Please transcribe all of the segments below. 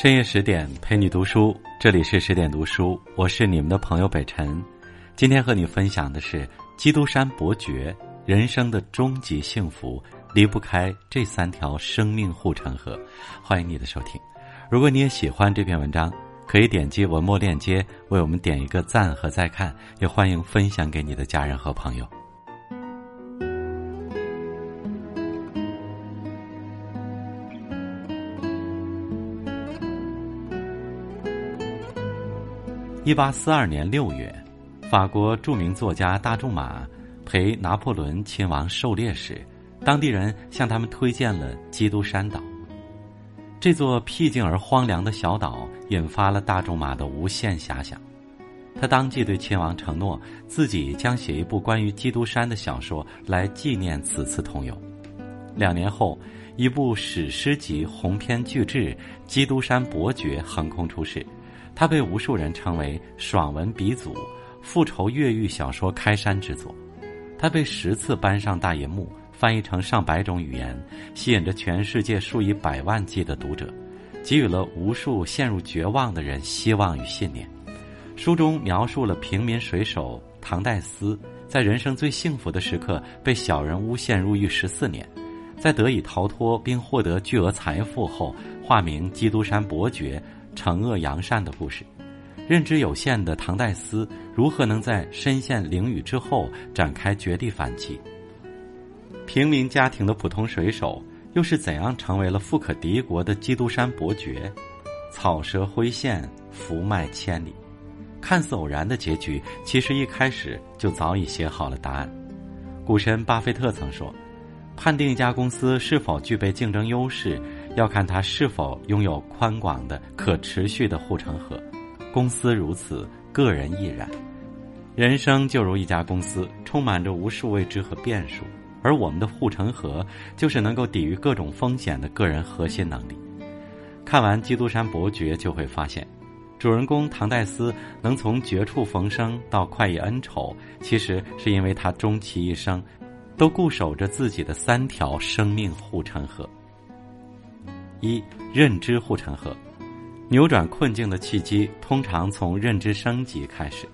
深夜十点陪你读书，这里是十点读书，我是你们的朋友北辰。今天和你分享的是基督山伯爵人生的终极幸福离不开这三条生命护城河。欢迎你的收听。如果你也喜欢这篇文章，可以点击文末链接为我们点一个赞和再看，也欢迎分享给你的家人和朋友。一八四二年六月，法国著名作家大仲马陪拿破仑亲王狩猎时，当地人向他们推荐了基督山岛。这座僻静而荒凉的小岛引发了大仲马的无限遐想。他当即对亲王承诺，自己将写一部关于基督山的小说来纪念此次同游。两年后，一部史诗级鸿篇巨制《基督山伯爵》横空出世。他被无数人称为爽文鼻祖、复仇越狱小说开山之作。他被十次搬上大银幕，翻译成上百种语言，吸引着全世界数以百万计的读者，给予了无数陷入绝望的人希望与信念。书中描述了平民水手唐代斯在人生最幸福的时刻被小人诬陷入狱十四年，在得以逃脱并获得巨额财富后，化名基督山伯爵。惩恶扬善的故事，认知有限的唐代斯如何能在身陷囹圄之后展开绝地反击？平民家庭的普通水手又是怎样成为了富可敌国的基督山伯爵？草蛇灰线，福脉千里。看似偶然的结局，其实一开始就早已写好了答案。股神巴菲特曾说：“判定一家公司是否具备竞争优势。”要看它是否拥有宽广的、可持续的护城河。公司如此，个人亦然。人生就如一家公司，充满着无数未知和变数，而我们的护城河就是能够抵御各种风险的个人核心能力。看完《基督山伯爵》，就会发现，主人公唐代斯能从绝处逢生到快意恩仇，其实是因为他终其一生，都固守着自己的三条生命护城河。一认知护城河，扭转困境的契机通常从认知升级开始。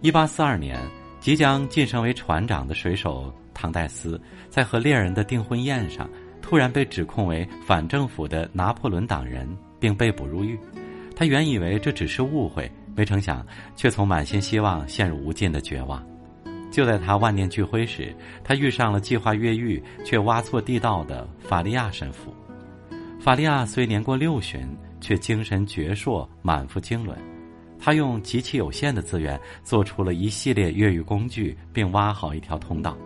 一八四二年，即将晋升为船长的水手唐代斯，在和恋人的订婚宴上，突然被指控为反政府的拿破仑党人，并被捕入狱。他原以为这只是误会，没成想却从满心希望陷入无尽的绝望。就在他万念俱灰时，他遇上了计划越狱却挖错地道的法利亚神父。法利亚虽年过六旬，却精神矍铄，满腹经纶。他用极其有限的资源，做出了一系列越狱工具，并挖好一条通道。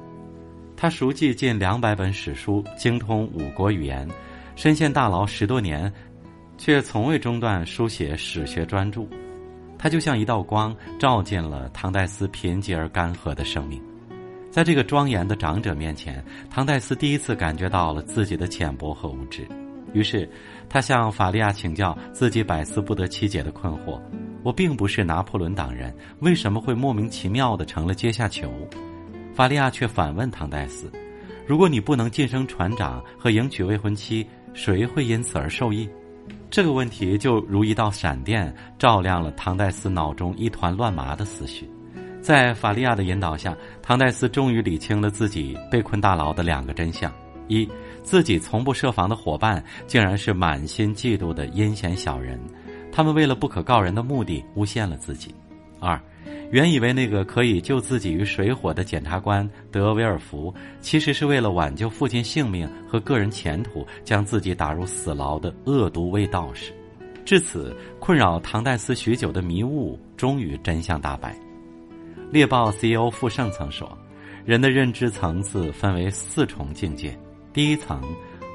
他熟记近两百本史书，精通五国语言，身陷大牢十多年，却从未中断书写史学专著。他就像一道光，照进了唐代斯贫瘠而干涸的生命。在这个庄严的长者面前，唐代斯第一次感觉到了自己的浅薄和无知。于是，他向法利亚请教自己百思不得其解的困惑：我并不是拿破仑党人，为什么会莫名其妙的成了阶下囚？法利亚却反问唐代斯：如果你不能晋升船长和迎娶未婚妻，谁会因此而受益？这个问题就如一道闪电，照亮了唐代斯脑中一团乱麻的思绪。在法利亚的引导下，唐代斯终于理清了自己被困大牢的两个真相。一，自己从不设防的伙伴，竟然是满心嫉妒的阴险小人，他们为了不可告人的目的诬陷了自己。二，原以为那个可以救自己于水火的检察官德维尔福，其实是为了挽救父亲性命和个人前途，将自己打入死牢的恶毒卫道士。至此，困扰唐代斯许久的迷雾终于真相大白。猎豹 CEO 傅盛曾说：“人的认知层次分为四重境界。”第一层，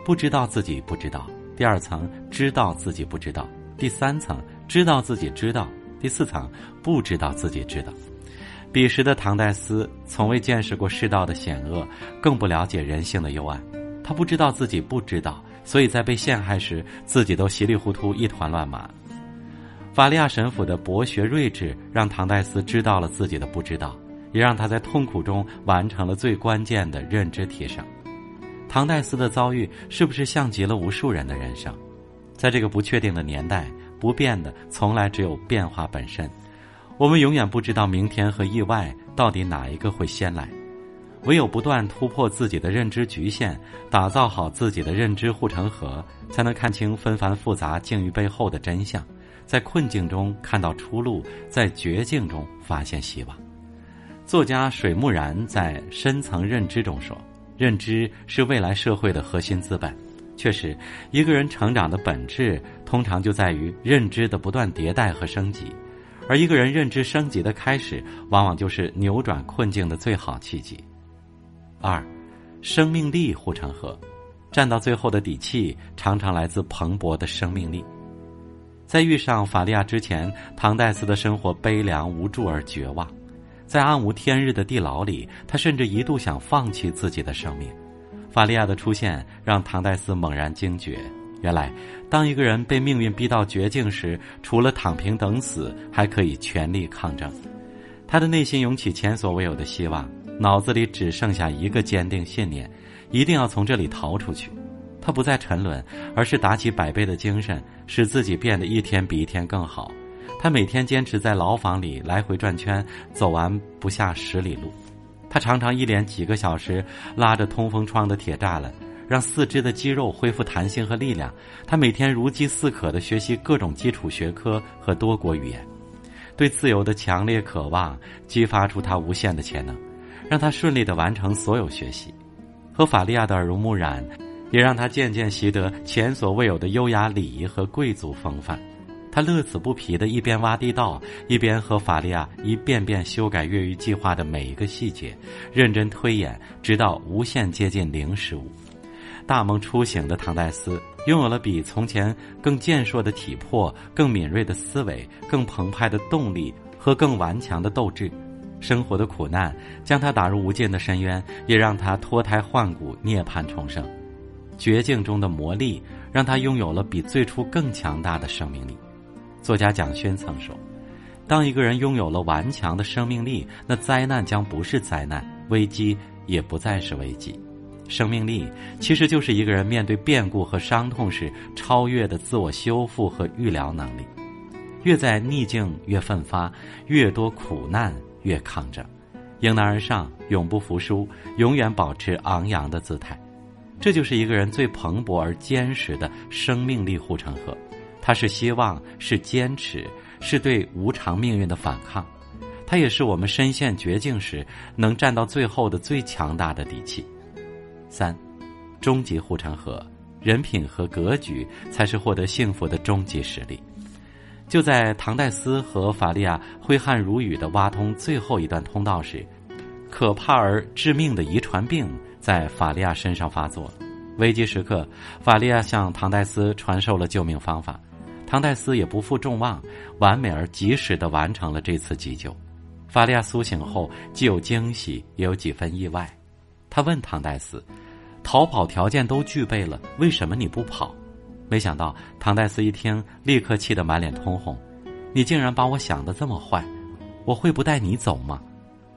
不知道自己不知道；第二层，知道自己不知道；第三层，知道自己知道；第四层，不知道自己知道。彼时的唐代斯从未见识过世道的险恶，更不了解人性的幽暗。他不知道自己不知道，所以在被陷害时，自己都稀里糊涂，一团乱麻。法利亚神父的博学睿智，让唐代斯知道了自己的不知道，也让他在痛苦中完成了最关键的认知提升。唐代斯的遭遇是不是像极了无数人的人生？在这个不确定的年代，不变的从来只有变化本身。我们永远不知道明天和意外到底哪一个会先来。唯有不断突破自己的认知局限，打造好自己的认知护城河，才能看清纷繁复杂境遇背后的真相，在困境中看到出路，在绝境中发现希望。作家水木然在《深层认知》中说：“认知是未来社会的核心资本。”确实，一个人成长的本质，通常就在于认知的不断迭代和升级，而一个人认知升级的开始，往往就是扭转困境的最好契机。二，生命力护城河，站到最后的底气常常来自蓬勃的生命力。在遇上法利亚之前，唐代斯的生活悲凉无助而绝望，在暗无天日的地牢里，他甚至一度想放弃自己的生命。法利亚的出现让唐代斯猛然惊觉，原来当一个人被命运逼到绝境时，除了躺平等死，还可以全力抗争。他的内心涌起前所未有的希望。脑子里只剩下一个坚定信念，一定要从这里逃出去。他不再沉沦，而是打起百倍的精神，使自己变得一天比一天更好。他每天坚持在牢房里来回转圈，走完不下十里路。他常常一连几个小时拉着通风窗的铁栅栏，让四肢的肌肉恢复弹性和力量。他每天如饥似渴地学习各种基础学科和多国语言，对自由的强烈渴望激发出他无限的潜能。让他顺利的完成所有学习，和法利亚的耳濡目染，也让他渐渐习得前所未有的优雅礼仪和贵族风范。他乐此不疲的一边挖地道，一边和法利亚一遍遍修改越狱计划的每一个细节，认真推演，直到无限接近零失误。大梦初醒的唐代斯，拥有了比从前更健硕的体魄、更敏锐的思维、更澎湃的动力和更顽强的斗志。生活的苦难将他打入无尽的深渊，也让他脱胎换骨、涅槃重生。绝境中的磨砺让他拥有了比最初更强大的生命力。作家蒋勋曾说：“当一个人拥有了顽强的生命力，那灾难将不是灾难，危机也不再是危机。生命力其实就是一个人面对变故和伤痛时超越的自我修复和预疗能力。越在逆境越奋发，越多苦难。”越抗争，迎难而上，永不服输，永远保持昂扬的姿态，这就是一个人最蓬勃而坚实的生命力护城河。它是希望，是坚持，是对无常命运的反抗。它也是我们身陷绝境时能站到最后的最强大的底气。三，终极护城河，人品和格局才是获得幸福的终极实力。就在唐代斯和法利亚挥汗如雨的挖通最后一段通道时，可怕而致命的遗传病在法利亚身上发作。危机时刻，法利亚向唐代斯传授了救命方法，唐代斯也不负众望，完美而及时的完成了这次急救。法利亚苏醒后，既有惊喜，也有几分意外。他问唐代斯：“逃跑条件都具备了，为什么你不跑？”没想到唐代斯一听，立刻气得满脸通红。你竟然把我想的这么坏，我会不带你走吗？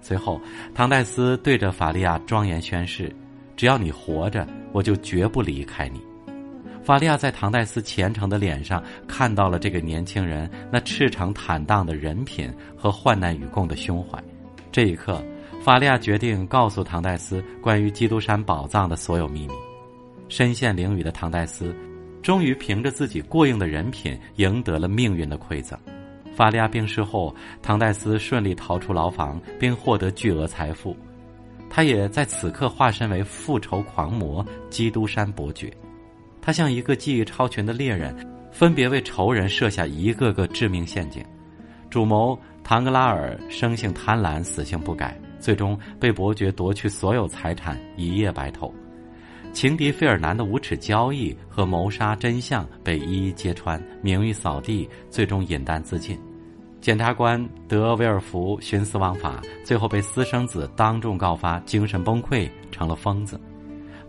随后，唐代斯对着法利亚庄严宣誓：只要你活着，我就绝不离开你。法利亚在唐代斯虔诚的脸上看到了这个年轻人那赤诚坦荡的人品和患难与共的胸怀。这一刻，法利亚决定告诉唐代斯关于基督山宝藏的所有秘密。身陷囹圄的唐代斯。终于凭着自己过硬的人品赢得了命运的馈赠。法利亚病逝后，唐代斯顺利逃出牢房，并获得巨额财富。他也在此刻化身为复仇狂魔基督山伯爵。他像一个技艺超群的猎人，分别为仇人设下一个个致命陷阱。主谋唐格拉尔生性贪婪，死性不改，最终被伯爵夺去所有财产，一夜白头。情敌费尔南的无耻交易和谋杀真相被一一揭穿，名誉扫地，最终饮弹自尽。检察官德维尔福徇私枉法，最后被私生子当众告发，精神崩溃，成了疯子。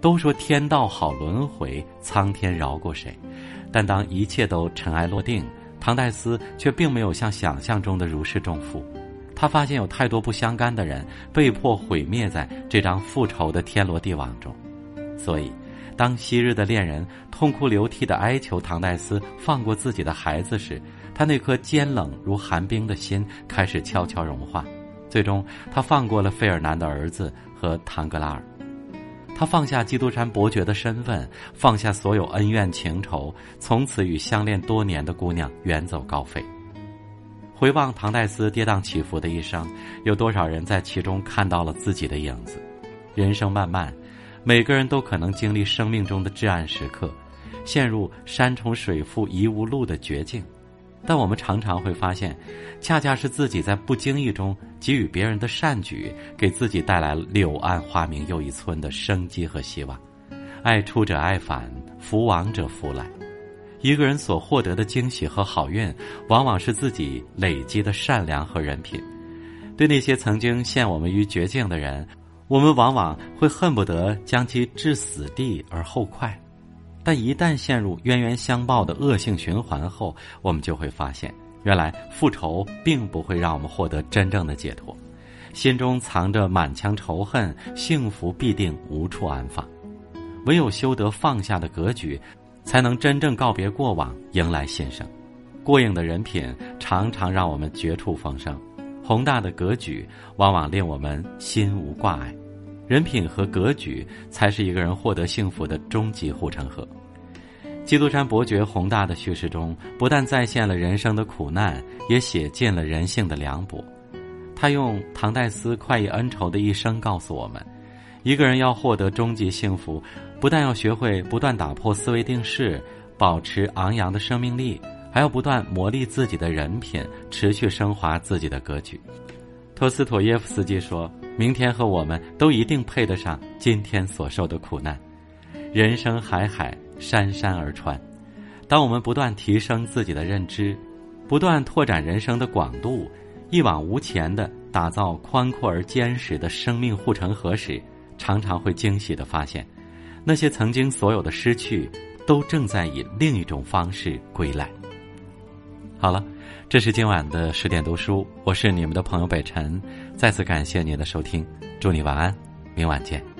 都说天道好轮回，苍天饶过谁？但当一切都尘埃落定，唐代斯却并没有像想象中的如释重负。他发现有太多不相干的人被迫毁灭在这张复仇的天罗地网中。所以，当昔日的恋人痛哭流涕的哀求唐代斯放过自己的孩子时，他那颗坚冷如寒冰的心开始悄悄融化。最终，他放过了费尔南的儿子和唐格拉尔。他放下基督山伯爵的身份，放下所有恩怨情仇，从此与相恋多年的姑娘远走高飞。回望唐代斯跌宕起伏的一生，有多少人在其中看到了自己的影子？人生漫漫。每个人都可能经历生命中的至暗时刻，陷入山重水复疑无路的绝境，但我们常常会发现，恰恰是自己在不经意中给予别人的善举，给自己带来柳暗花明又一村的生机和希望。爱出者爱返，福往者福来。一个人所获得的惊喜和好运，往往是自己累积的善良和人品。对那些曾经陷我们于绝境的人。我们往往会恨不得将其置死地而后快，但一旦陷入冤冤相报的恶性循环后，我们就会发现，原来复仇并不会让我们获得真正的解脱，心中藏着满腔仇恨，幸福必定无处安放。唯有修得放下的格局，才能真正告别过往，迎来新生。过硬的人品常常让我们绝处逢生。宏大的格局往往令我们心无挂碍，人品和格局才是一个人获得幸福的终极护城河。基督山伯爵宏大的叙事中，不但再现了人生的苦难，也写尽了人性的凉薄。他用唐代斯快意恩仇的一生告诉我们：一个人要获得终极幸福，不但要学会不断打破思维定式，保持昂扬的生命力。还要不断磨砺自己的人品，持续升华自己的格局。托斯妥耶夫斯基说：“明天和我们都一定配得上今天所受的苦难。人生海海，山山而川。当我们不断提升自己的认知，不断拓展人生的广度，一往无前的打造宽阔而坚实的生命护城河时，常常会惊喜的发现，那些曾经所有的失去，都正在以另一种方式归来。”好了，这是今晚的十点读书，我是你们的朋友北辰，再次感谢您的收听，祝你晚安，明晚见。